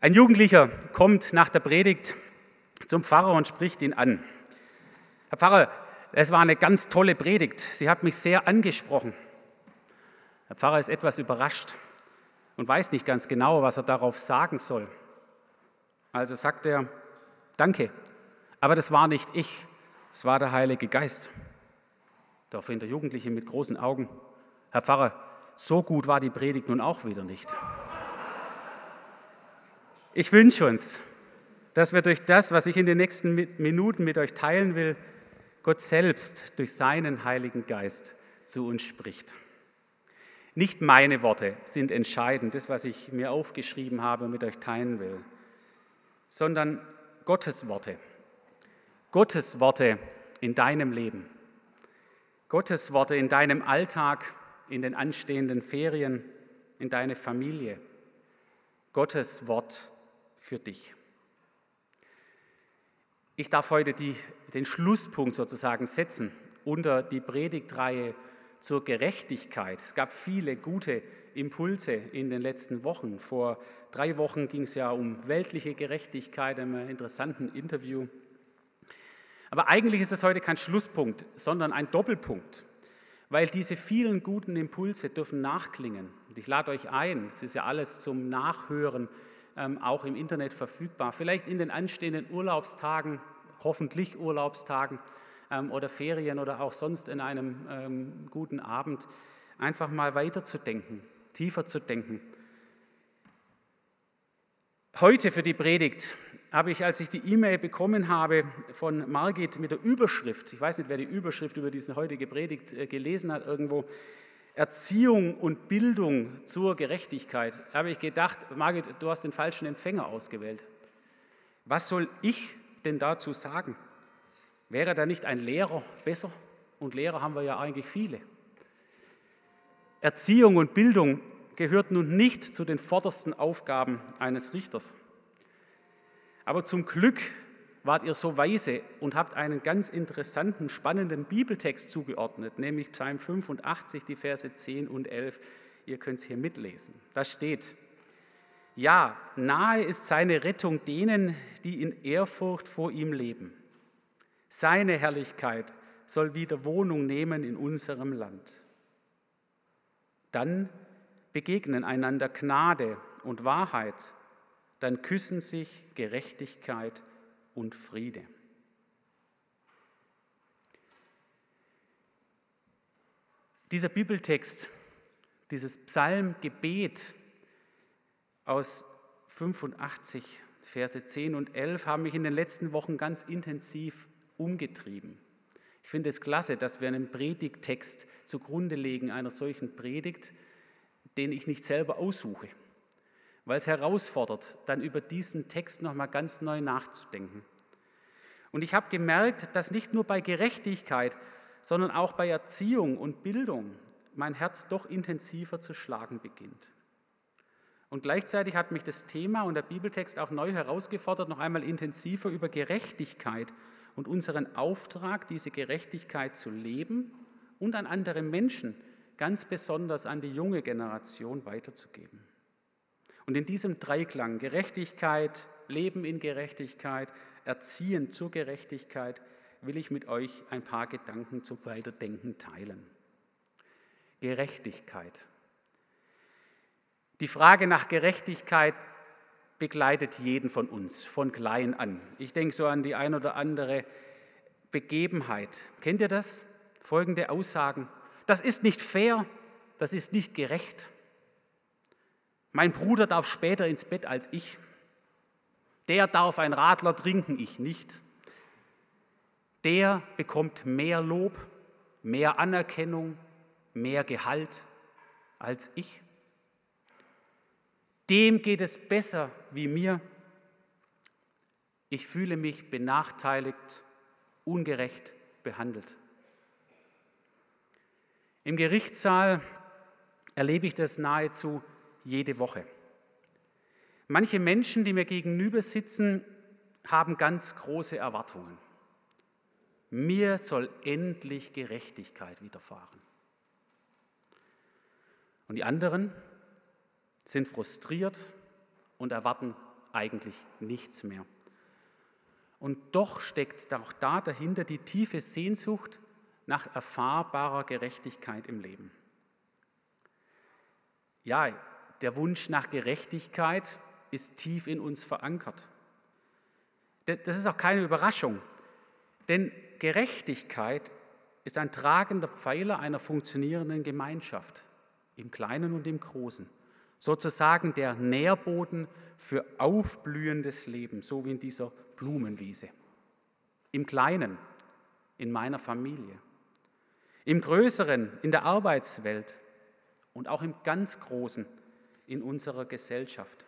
Ein Jugendlicher kommt nach der Predigt zum Pfarrer und spricht ihn an. Herr Pfarrer, es war eine ganz tolle Predigt. Sie hat mich sehr angesprochen. Der Pfarrer ist etwas überrascht und weiß nicht ganz genau, was er darauf sagen soll. Also sagt er, danke, aber das war nicht ich, es war der Heilige Geist. Daraufhin der Jugendliche mit großen Augen, Herr Pfarrer, so gut war die Predigt nun auch wieder nicht. Ich wünsche uns, dass wir durch das, was ich in den nächsten Minuten mit euch teilen will, Gott selbst durch seinen Heiligen Geist zu uns spricht. Nicht meine Worte sind entscheidend, das, was ich mir aufgeschrieben habe und mit euch teilen will, sondern Gottes Worte. Gottes Worte in deinem Leben. Gottes Worte in deinem Alltag, in den anstehenden Ferien, in deine Familie. Gottes Wort für dich. Ich darf heute die, den Schlusspunkt sozusagen setzen unter die Predigtreihe zur Gerechtigkeit. Es gab viele gute Impulse in den letzten Wochen. Vor drei Wochen ging es ja um weltliche Gerechtigkeit, in einem interessanten Interview. Aber eigentlich ist es heute kein Schlusspunkt, sondern ein Doppelpunkt, weil diese vielen guten Impulse dürfen nachklingen. Und ich lade euch ein, es ist ja alles zum Nachhören auch im Internet verfügbar. Vielleicht in den anstehenden Urlaubstagen, hoffentlich Urlaubstagen ähm, oder Ferien oder auch sonst in einem ähm, guten Abend, einfach mal weiterzudenken, tiefer zu denken. Heute für die Predigt habe ich, als ich die E-Mail bekommen habe von Margit mit der Überschrift, ich weiß nicht, wer die Überschrift über diese heutige Predigt äh, gelesen hat irgendwo, Erziehung und Bildung zur Gerechtigkeit, habe ich gedacht, Margit, du hast den falschen Empfänger ausgewählt. Was soll ich denn dazu sagen? Wäre da nicht ein Lehrer besser? Und Lehrer haben wir ja eigentlich viele. Erziehung und Bildung gehört nun nicht zu den vordersten Aufgaben eines Richters. Aber zum Glück wart ihr so weise und habt einen ganz interessanten, spannenden Bibeltext zugeordnet, nämlich Psalm 85, die Verse 10 und 11. Ihr könnt es hier mitlesen. Da steht, ja, nahe ist seine Rettung denen, die in Ehrfurcht vor ihm leben. Seine Herrlichkeit soll wieder Wohnung nehmen in unserem Land. Dann begegnen einander Gnade und Wahrheit, dann küssen sich Gerechtigkeit und Friede. Dieser Bibeltext, dieses Psalmgebet aus 85, Verse 10 und 11 haben mich in den letzten Wochen ganz intensiv umgetrieben. Ich finde es klasse, dass wir einen Predigttext zugrunde legen einer solchen Predigt, den ich nicht selber aussuche weil es herausfordert, dann über diesen Text nochmal ganz neu nachzudenken. Und ich habe gemerkt, dass nicht nur bei Gerechtigkeit, sondern auch bei Erziehung und Bildung mein Herz doch intensiver zu schlagen beginnt. Und gleichzeitig hat mich das Thema und der Bibeltext auch neu herausgefordert, noch einmal intensiver über Gerechtigkeit und unseren Auftrag, diese Gerechtigkeit zu leben und an andere Menschen, ganz besonders an die junge Generation weiterzugeben. Und in diesem Dreiklang Gerechtigkeit, Leben in Gerechtigkeit, Erziehen zur Gerechtigkeit will ich mit euch ein paar Gedanken zum Weiterdenken teilen. Gerechtigkeit. Die Frage nach Gerechtigkeit begleitet jeden von uns, von klein an. Ich denke so an die ein oder andere Begebenheit. Kennt ihr das? Folgende Aussagen. Das ist nicht fair, das ist nicht gerecht. Mein Bruder darf später ins Bett als ich. Der darf ein Radler trinken, ich nicht. Der bekommt mehr Lob, mehr Anerkennung, mehr Gehalt als ich. Dem geht es besser wie mir. Ich fühle mich benachteiligt, ungerecht behandelt. Im Gerichtssaal erlebe ich das nahezu jede Woche. Manche Menschen, die mir gegenüber sitzen, haben ganz große Erwartungen. Mir soll endlich Gerechtigkeit widerfahren. Und die anderen sind frustriert und erwarten eigentlich nichts mehr. Und doch steckt auch da dahinter die tiefe Sehnsucht nach erfahrbarer Gerechtigkeit im Leben. Ja, der Wunsch nach Gerechtigkeit ist tief in uns verankert. Das ist auch keine Überraschung, denn Gerechtigkeit ist ein tragender Pfeiler einer funktionierenden Gemeinschaft, im Kleinen und im Großen. Sozusagen der Nährboden für aufblühendes Leben, so wie in dieser Blumenwiese. Im Kleinen, in meiner Familie. Im Größeren, in der Arbeitswelt. Und auch im ganz Großen, in unserer Gesellschaft.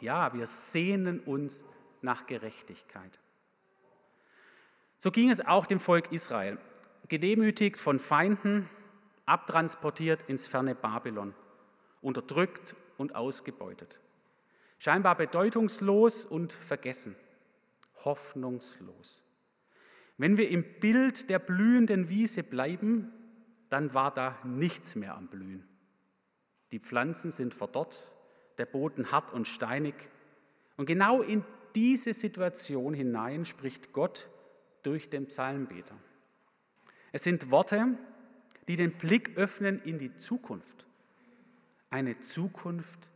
Ja, wir sehnen uns nach Gerechtigkeit. So ging es auch dem Volk Israel, gedemütigt von Feinden, abtransportiert ins ferne Babylon, unterdrückt und ausgebeutet. Scheinbar bedeutungslos und vergessen, hoffnungslos. Wenn wir im Bild der blühenden Wiese bleiben, dann war da nichts mehr am Blühen. Die Pflanzen sind verdorrt, der Boden hart und steinig. Und genau in diese Situation hinein spricht Gott durch den Psalmbeter. Es sind Worte, die den Blick öffnen in die Zukunft. Eine Zukunft,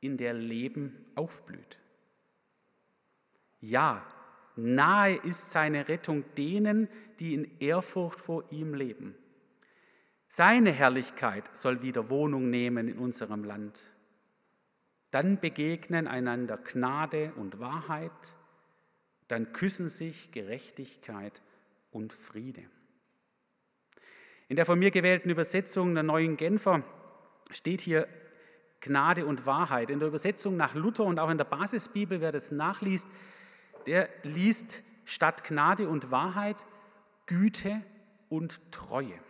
in der Leben aufblüht. Ja, nahe ist seine Rettung denen, die in Ehrfurcht vor ihm leben. Seine Herrlichkeit soll wieder Wohnung nehmen in unserem Land. Dann begegnen einander Gnade und Wahrheit, dann küssen sich Gerechtigkeit und Friede. In der von mir gewählten Übersetzung der neuen Genfer steht hier Gnade und Wahrheit. In der Übersetzung nach Luther und auch in der Basisbibel, wer das nachliest, der liest statt Gnade und Wahrheit Güte und Treue.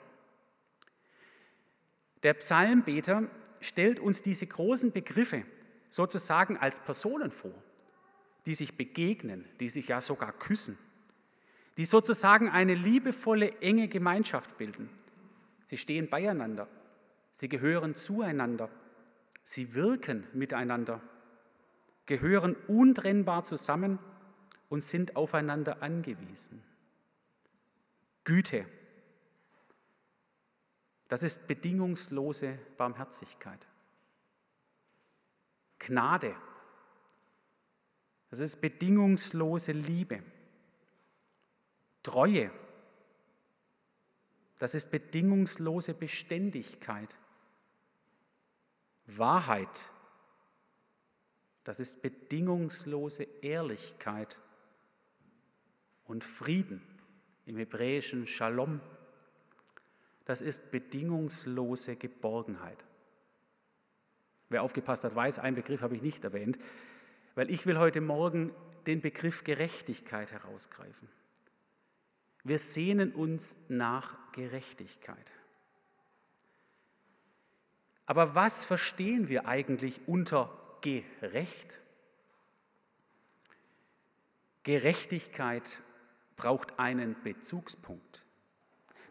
Der Psalmbeter stellt uns diese großen Begriffe sozusagen als Personen vor, die sich begegnen, die sich ja sogar küssen, die sozusagen eine liebevolle, enge Gemeinschaft bilden. Sie stehen beieinander, sie gehören zueinander, sie wirken miteinander, gehören untrennbar zusammen und sind aufeinander angewiesen. Güte, das ist bedingungslose Barmherzigkeit. Gnade. Das ist bedingungslose Liebe. Treue. Das ist bedingungslose Beständigkeit. Wahrheit. Das ist bedingungslose Ehrlichkeit. Und Frieden im hebräischen Shalom das ist bedingungslose Geborgenheit. Wer aufgepasst hat, weiß, einen Begriff habe ich nicht erwähnt, weil ich will heute Morgen den Begriff Gerechtigkeit herausgreifen. Wir sehnen uns nach Gerechtigkeit. Aber was verstehen wir eigentlich unter gerecht? Gerechtigkeit braucht einen Bezugspunkt.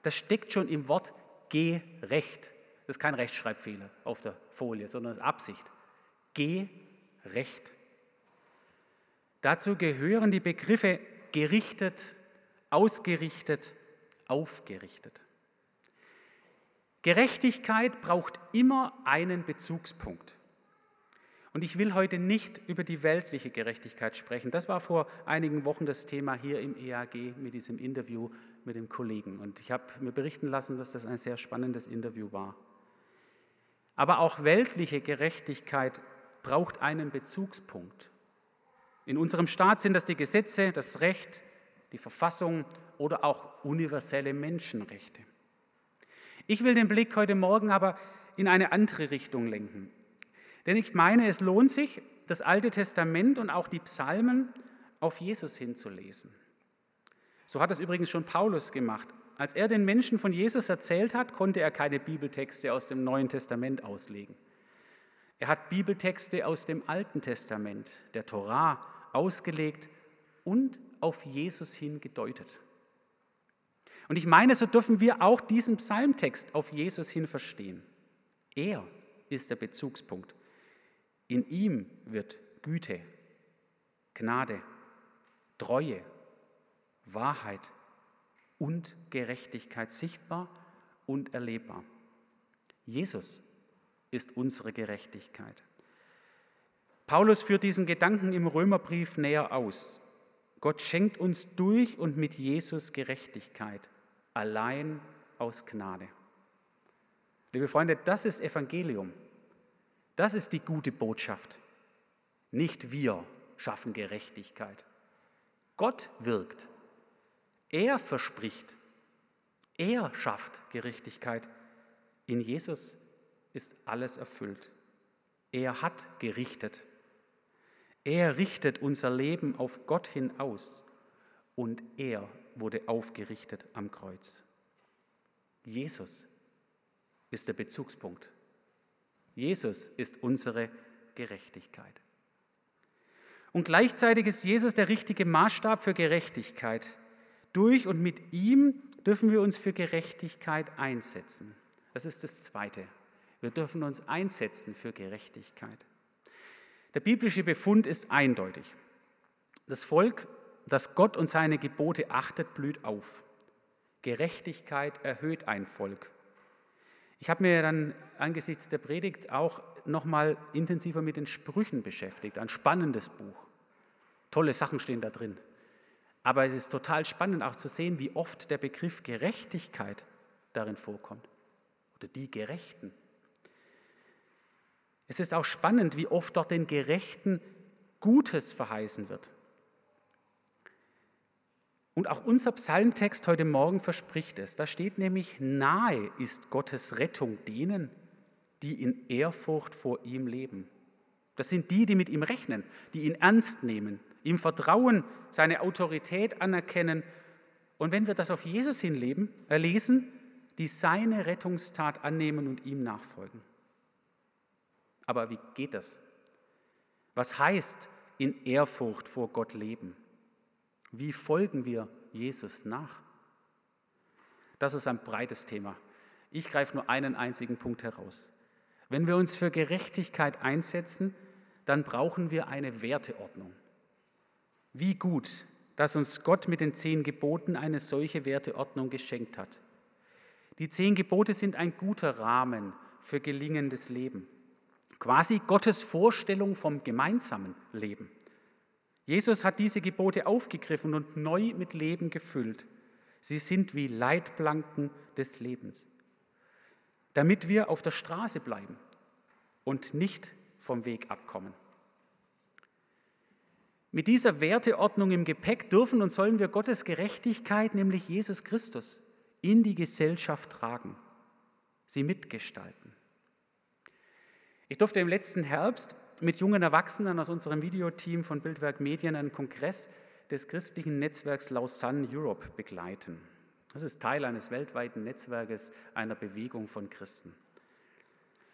Das steckt schon im Wort gerecht. Das ist kein Rechtschreibfehler auf der Folie, sondern Absicht. Gerecht. Dazu gehören die Begriffe gerichtet, ausgerichtet, aufgerichtet. Gerechtigkeit braucht immer einen Bezugspunkt. Und ich will heute nicht über die weltliche Gerechtigkeit sprechen. Das war vor einigen Wochen das Thema hier im EAG mit diesem Interview mit dem Kollegen. Und ich habe mir berichten lassen, dass das ein sehr spannendes Interview war. Aber auch weltliche Gerechtigkeit braucht einen Bezugspunkt. In unserem Staat sind das die Gesetze, das Recht, die Verfassung oder auch universelle Menschenrechte. Ich will den Blick heute Morgen aber in eine andere Richtung lenken. Denn ich meine, es lohnt sich, das Alte Testament und auch die Psalmen auf Jesus hinzulesen. So hat es übrigens schon Paulus gemacht. Als er den Menschen von Jesus erzählt hat, konnte er keine Bibeltexte aus dem Neuen Testament auslegen. Er hat Bibeltexte aus dem Alten Testament, der Torah, ausgelegt und auf Jesus hin gedeutet. Und ich meine, so dürfen wir auch diesen Psalmtext auf Jesus hin verstehen. Er ist der Bezugspunkt. In ihm wird Güte Gnade, Treue, Wahrheit und Gerechtigkeit sichtbar und erlebbar. Jesus ist unsere Gerechtigkeit. Paulus führt diesen Gedanken im Römerbrief näher aus. Gott schenkt uns durch und mit Jesus Gerechtigkeit, allein aus Gnade. Liebe Freunde, das ist Evangelium. Das ist die gute Botschaft. Nicht wir schaffen Gerechtigkeit. Gott wirkt. Er verspricht. Er schafft Gerechtigkeit. In Jesus ist alles erfüllt. Er hat gerichtet. Er richtet unser Leben auf Gott hin aus und er wurde aufgerichtet am Kreuz. Jesus ist der Bezugspunkt. Jesus ist unsere Gerechtigkeit. Und gleichzeitig ist Jesus der richtige Maßstab für Gerechtigkeit. Durch und mit ihm dürfen wir uns für Gerechtigkeit einsetzen. Das ist das Zweite. Wir dürfen uns einsetzen für Gerechtigkeit. Der biblische Befund ist eindeutig. Das Volk, das Gott und seine Gebote achtet, blüht auf. Gerechtigkeit erhöht ein Volk. Ich habe mir dann angesichts der Predigt auch nochmal intensiver mit den Sprüchen beschäftigt. Ein spannendes Buch. Tolle Sachen stehen da drin. Aber es ist total spannend auch zu sehen, wie oft der Begriff Gerechtigkeit darin vorkommt. Oder die Gerechten. Es ist auch spannend, wie oft dort den Gerechten Gutes verheißen wird. Und auch unser Psalmtext heute Morgen verspricht es. Da steht nämlich, nahe ist Gottes Rettung denen, die in Ehrfurcht vor ihm leben. Das sind die, die mit ihm rechnen, die ihn ernst nehmen, ihm vertrauen, seine Autorität anerkennen. Und wenn wir das auf Jesus hinleben, erlesen, die seine Rettungstat annehmen und ihm nachfolgen. Aber wie geht das? Was heißt in Ehrfurcht vor Gott leben? Wie folgen wir Jesus nach? Das ist ein breites Thema. Ich greife nur einen einzigen Punkt heraus. Wenn wir uns für Gerechtigkeit einsetzen, dann brauchen wir eine Werteordnung. Wie gut, dass uns Gott mit den zehn Geboten eine solche Werteordnung geschenkt hat. Die zehn Gebote sind ein guter Rahmen für gelingendes Leben. Quasi Gottes Vorstellung vom gemeinsamen Leben. Jesus hat diese Gebote aufgegriffen und neu mit Leben gefüllt. Sie sind wie Leitplanken des Lebens, damit wir auf der Straße bleiben und nicht vom Weg abkommen. Mit dieser Werteordnung im Gepäck dürfen und sollen wir Gottes Gerechtigkeit, nämlich Jesus Christus, in die Gesellschaft tragen, sie mitgestalten. Ich durfte im letzten Herbst mit jungen Erwachsenen aus unserem Videoteam von Bildwerk Medien einen Kongress des christlichen Netzwerks Lausanne Europe begleiten. Das ist Teil eines weltweiten Netzwerkes einer Bewegung von Christen.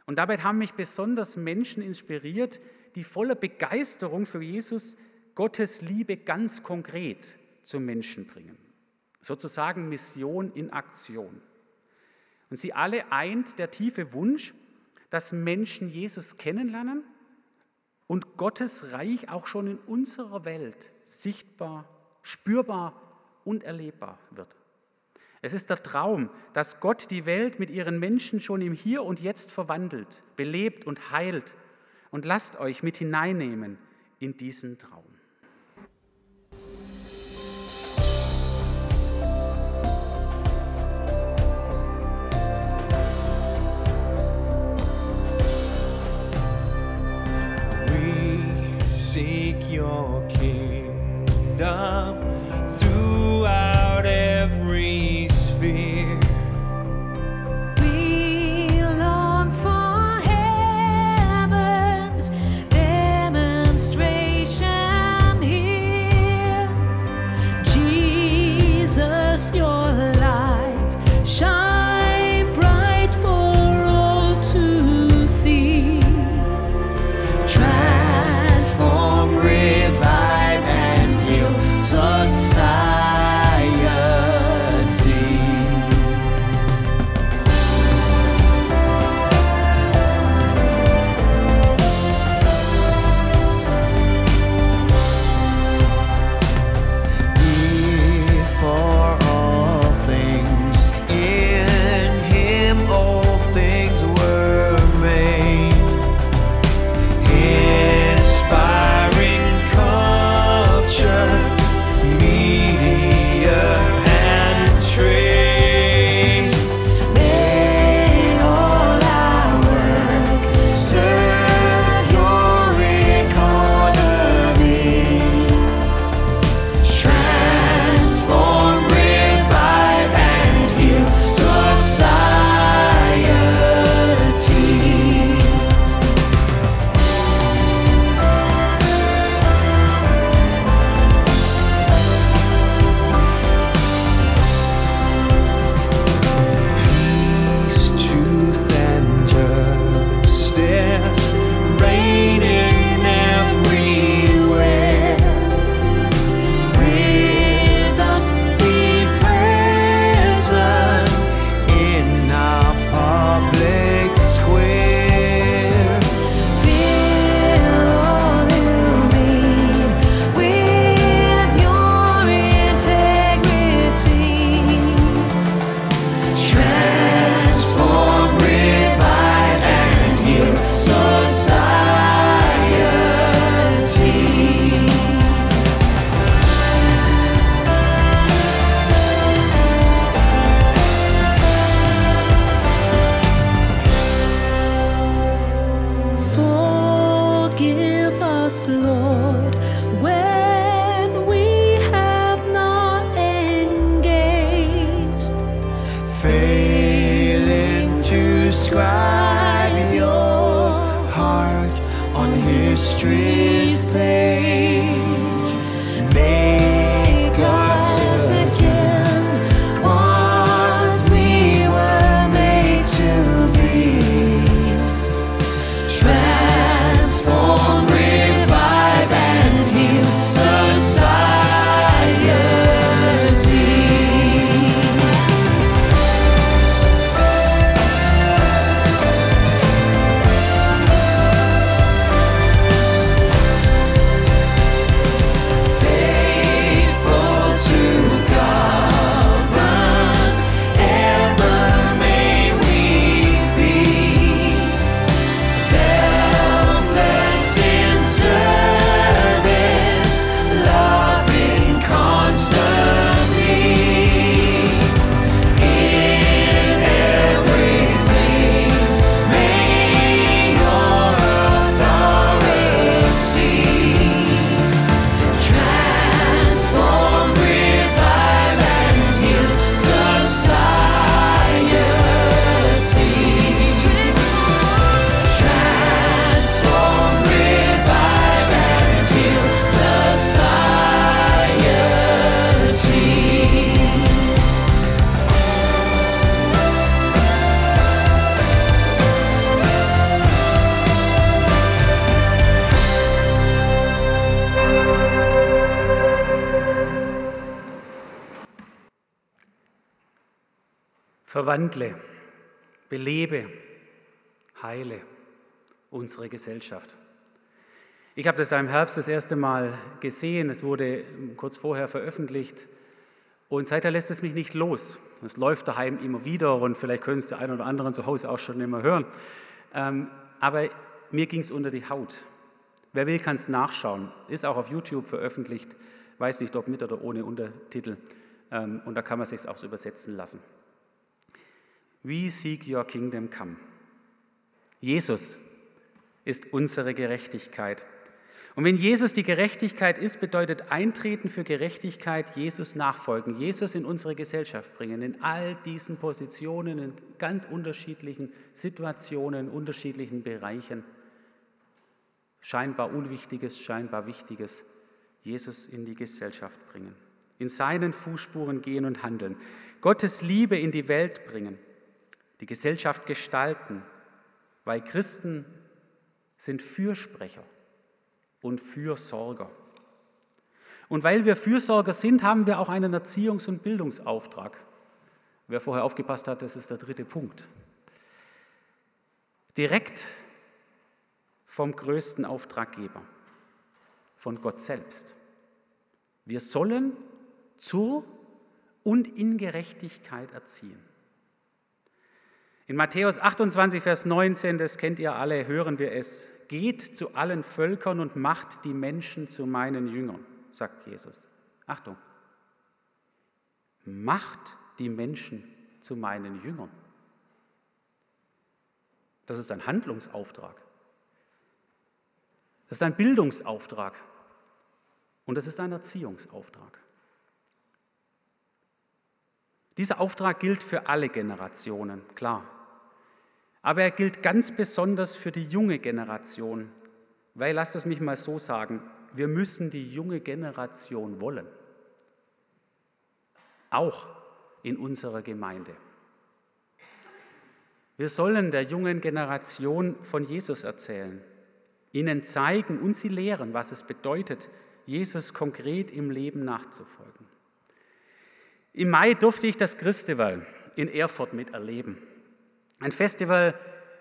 Und dabei haben mich besonders Menschen inspiriert, die voller Begeisterung für Jesus Gottes Liebe ganz konkret zum Menschen bringen. Sozusagen Mission in Aktion. Und sie alle eint der tiefe Wunsch, dass Menschen Jesus kennenlernen und Gottes Reich auch schon in unserer Welt sichtbar, spürbar und erlebbar wird. Es ist der Traum, dass Gott die Welt mit ihren Menschen schon im Hier und Jetzt verwandelt, belebt und heilt. Und lasst euch mit hineinnehmen in diesen Traum. your kingdom Verwandle, belebe, heile unsere Gesellschaft. Ich habe das im Herbst das erste Mal gesehen, es wurde kurz vorher veröffentlicht und seither lässt es mich nicht los. Es läuft daheim immer wieder und vielleicht können es die einen oder anderen zu Hause auch schon immer hören. Ähm, aber mir ging es unter die Haut. Wer will, kann es nachschauen. Ist auch auf YouTube veröffentlicht. Weiß nicht, ob mit oder ohne Untertitel. Ähm, und da kann man sich auch so übersetzen lassen. We seek your kingdom come. Jesus ist unsere Gerechtigkeit. Und wenn Jesus die Gerechtigkeit ist, bedeutet Eintreten für Gerechtigkeit, Jesus nachfolgen, Jesus in unsere Gesellschaft bringen, in all diesen Positionen, in ganz unterschiedlichen Situationen, in unterschiedlichen Bereichen. Scheinbar Unwichtiges, scheinbar Wichtiges, Jesus in die Gesellschaft bringen, in seinen Fußspuren gehen und handeln, Gottes Liebe in die Welt bringen die Gesellschaft gestalten, weil Christen sind Fürsprecher und Fürsorger. Und weil wir Fürsorger sind, haben wir auch einen Erziehungs- und Bildungsauftrag. Wer vorher aufgepasst hat, das ist der dritte Punkt. Direkt vom größten Auftraggeber, von Gott selbst. Wir sollen zur und in Gerechtigkeit erziehen. In Matthäus 28, Vers 19, das kennt ihr alle, hören wir es. Geht zu allen Völkern und macht die Menschen zu meinen Jüngern, sagt Jesus. Achtung. Macht die Menschen zu meinen Jüngern. Das ist ein Handlungsauftrag. Das ist ein Bildungsauftrag. Und das ist ein Erziehungsauftrag. Dieser Auftrag gilt für alle Generationen, klar. Aber er gilt ganz besonders für die junge Generation, weil, lasst es mich mal so sagen, wir müssen die junge Generation wollen. Auch in unserer Gemeinde. Wir sollen der jungen Generation von Jesus erzählen, ihnen zeigen und sie lehren, was es bedeutet, Jesus konkret im Leben nachzufolgen. Im Mai durfte ich das Christival in Erfurt miterleben. Ein Festival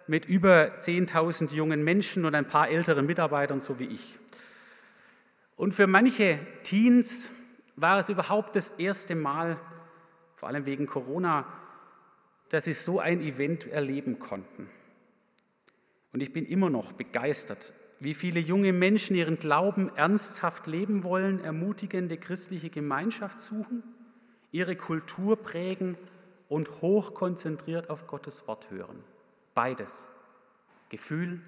mit über 10.000 jungen Menschen und ein paar älteren Mitarbeitern, so wie ich. Und für manche Teens war es überhaupt das erste Mal, vor allem wegen Corona, dass sie so ein Event erleben konnten. Und ich bin immer noch begeistert, wie viele junge Menschen ihren Glauben ernsthaft leben wollen, ermutigende christliche Gemeinschaft suchen, ihre Kultur prägen und hochkonzentriert auf Gottes Wort hören. Beides. Gefühl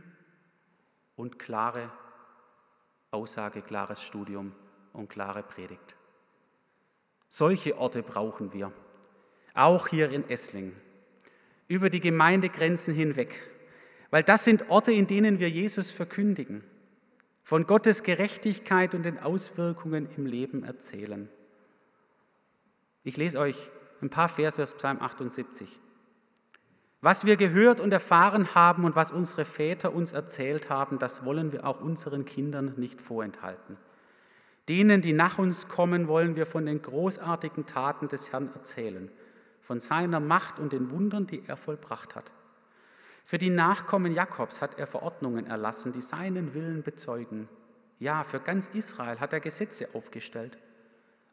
und klare aussageklares Studium und klare Predigt. Solche Orte brauchen wir, auch hier in Esslingen, über die Gemeindegrenzen hinweg, weil das sind Orte, in denen wir Jesus verkündigen, von Gottes Gerechtigkeit und den Auswirkungen im Leben erzählen. Ich lese euch ein paar Verse aus Psalm 78. Was wir gehört und erfahren haben und was unsere Väter uns erzählt haben, das wollen wir auch unseren Kindern nicht vorenthalten. Denen, die nach uns kommen, wollen wir von den großartigen Taten des Herrn erzählen, von seiner Macht und den Wundern, die er vollbracht hat. Für die Nachkommen Jakobs hat er Verordnungen erlassen, die seinen Willen bezeugen. Ja, für ganz Israel hat er Gesetze aufgestellt.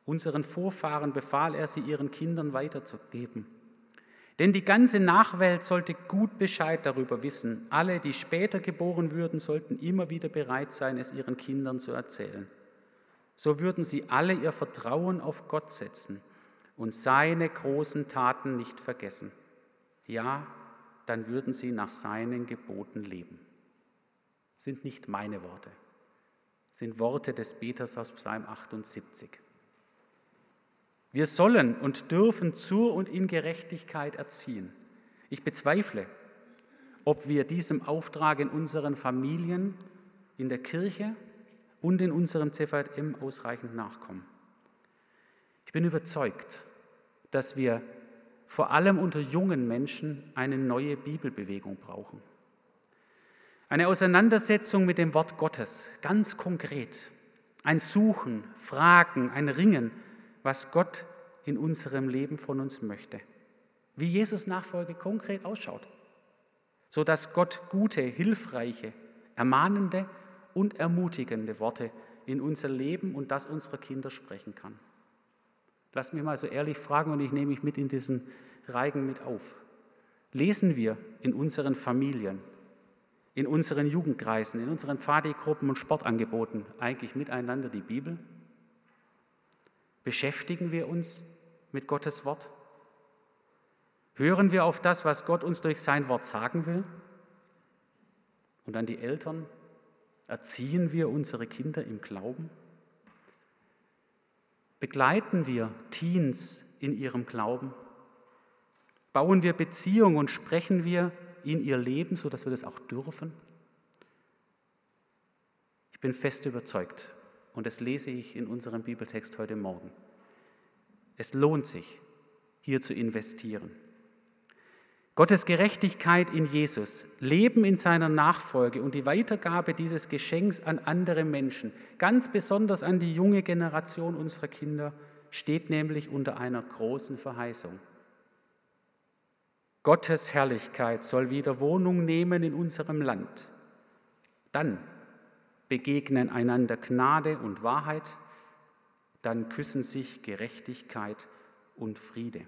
Unseren Vorfahren befahl er, sie ihren Kindern weiterzugeben. Denn die ganze Nachwelt sollte gut Bescheid darüber wissen. Alle, die später geboren würden, sollten immer wieder bereit sein, es ihren Kindern zu erzählen. So würden sie alle ihr Vertrauen auf Gott setzen und seine großen Taten nicht vergessen. Ja, dann würden sie nach seinen Geboten leben. Sind nicht meine Worte, sind Worte des Beters aus Psalm 78. Wir sollen und dürfen zur und in Gerechtigkeit erziehen. Ich bezweifle, ob wir diesem Auftrag in unseren Familien, in der Kirche und in unserem CVM ausreichend nachkommen. Ich bin überzeugt, dass wir vor allem unter jungen Menschen eine neue Bibelbewegung brauchen. Eine Auseinandersetzung mit dem Wort Gottes, ganz konkret. Ein Suchen, Fragen, ein Ringen was Gott in unserem Leben von uns möchte. Wie Jesus Nachfolge konkret ausschaut. So dass Gott gute, hilfreiche, ermahnende und ermutigende Worte in unser Leben und das unserer Kinder sprechen kann. Lass mich mal so ehrlich fragen und ich nehme mich mit in diesen Reigen mit auf. Lesen wir in unseren Familien, in unseren Jugendkreisen, in unseren Pfadigruppen und Sportangeboten eigentlich miteinander die Bibel? Beschäftigen wir uns mit Gottes Wort? Hören wir auf das, was Gott uns durch sein Wort sagen will? Und an die Eltern, erziehen wir unsere Kinder im Glauben? Begleiten wir Teens in ihrem Glauben? Bauen wir Beziehungen und sprechen wir in ihr Leben, sodass wir das auch dürfen? Ich bin fest überzeugt, und das lese ich in unserem Bibeltext heute Morgen. Es lohnt sich, hier zu investieren. Gottes Gerechtigkeit in Jesus, Leben in seiner Nachfolge und die Weitergabe dieses Geschenks an andere Menschen, ganz besonders an die junge Generation unserer Kinder, steht nämlich unter einer großen Verheißung. Gottes Herrlichkeit soll wieder Wohnung nehmen in unserem Land. Dann begegnen einander Gnade und Wahrheit, dann küssen sich Gerechtigkeit und Friede.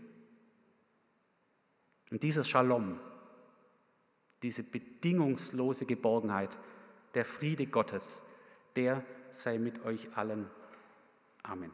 Und dieser Shalom, diese bedingungslose Geborgenheit, der Friede Gottes, der sei mit euch allen. Amen.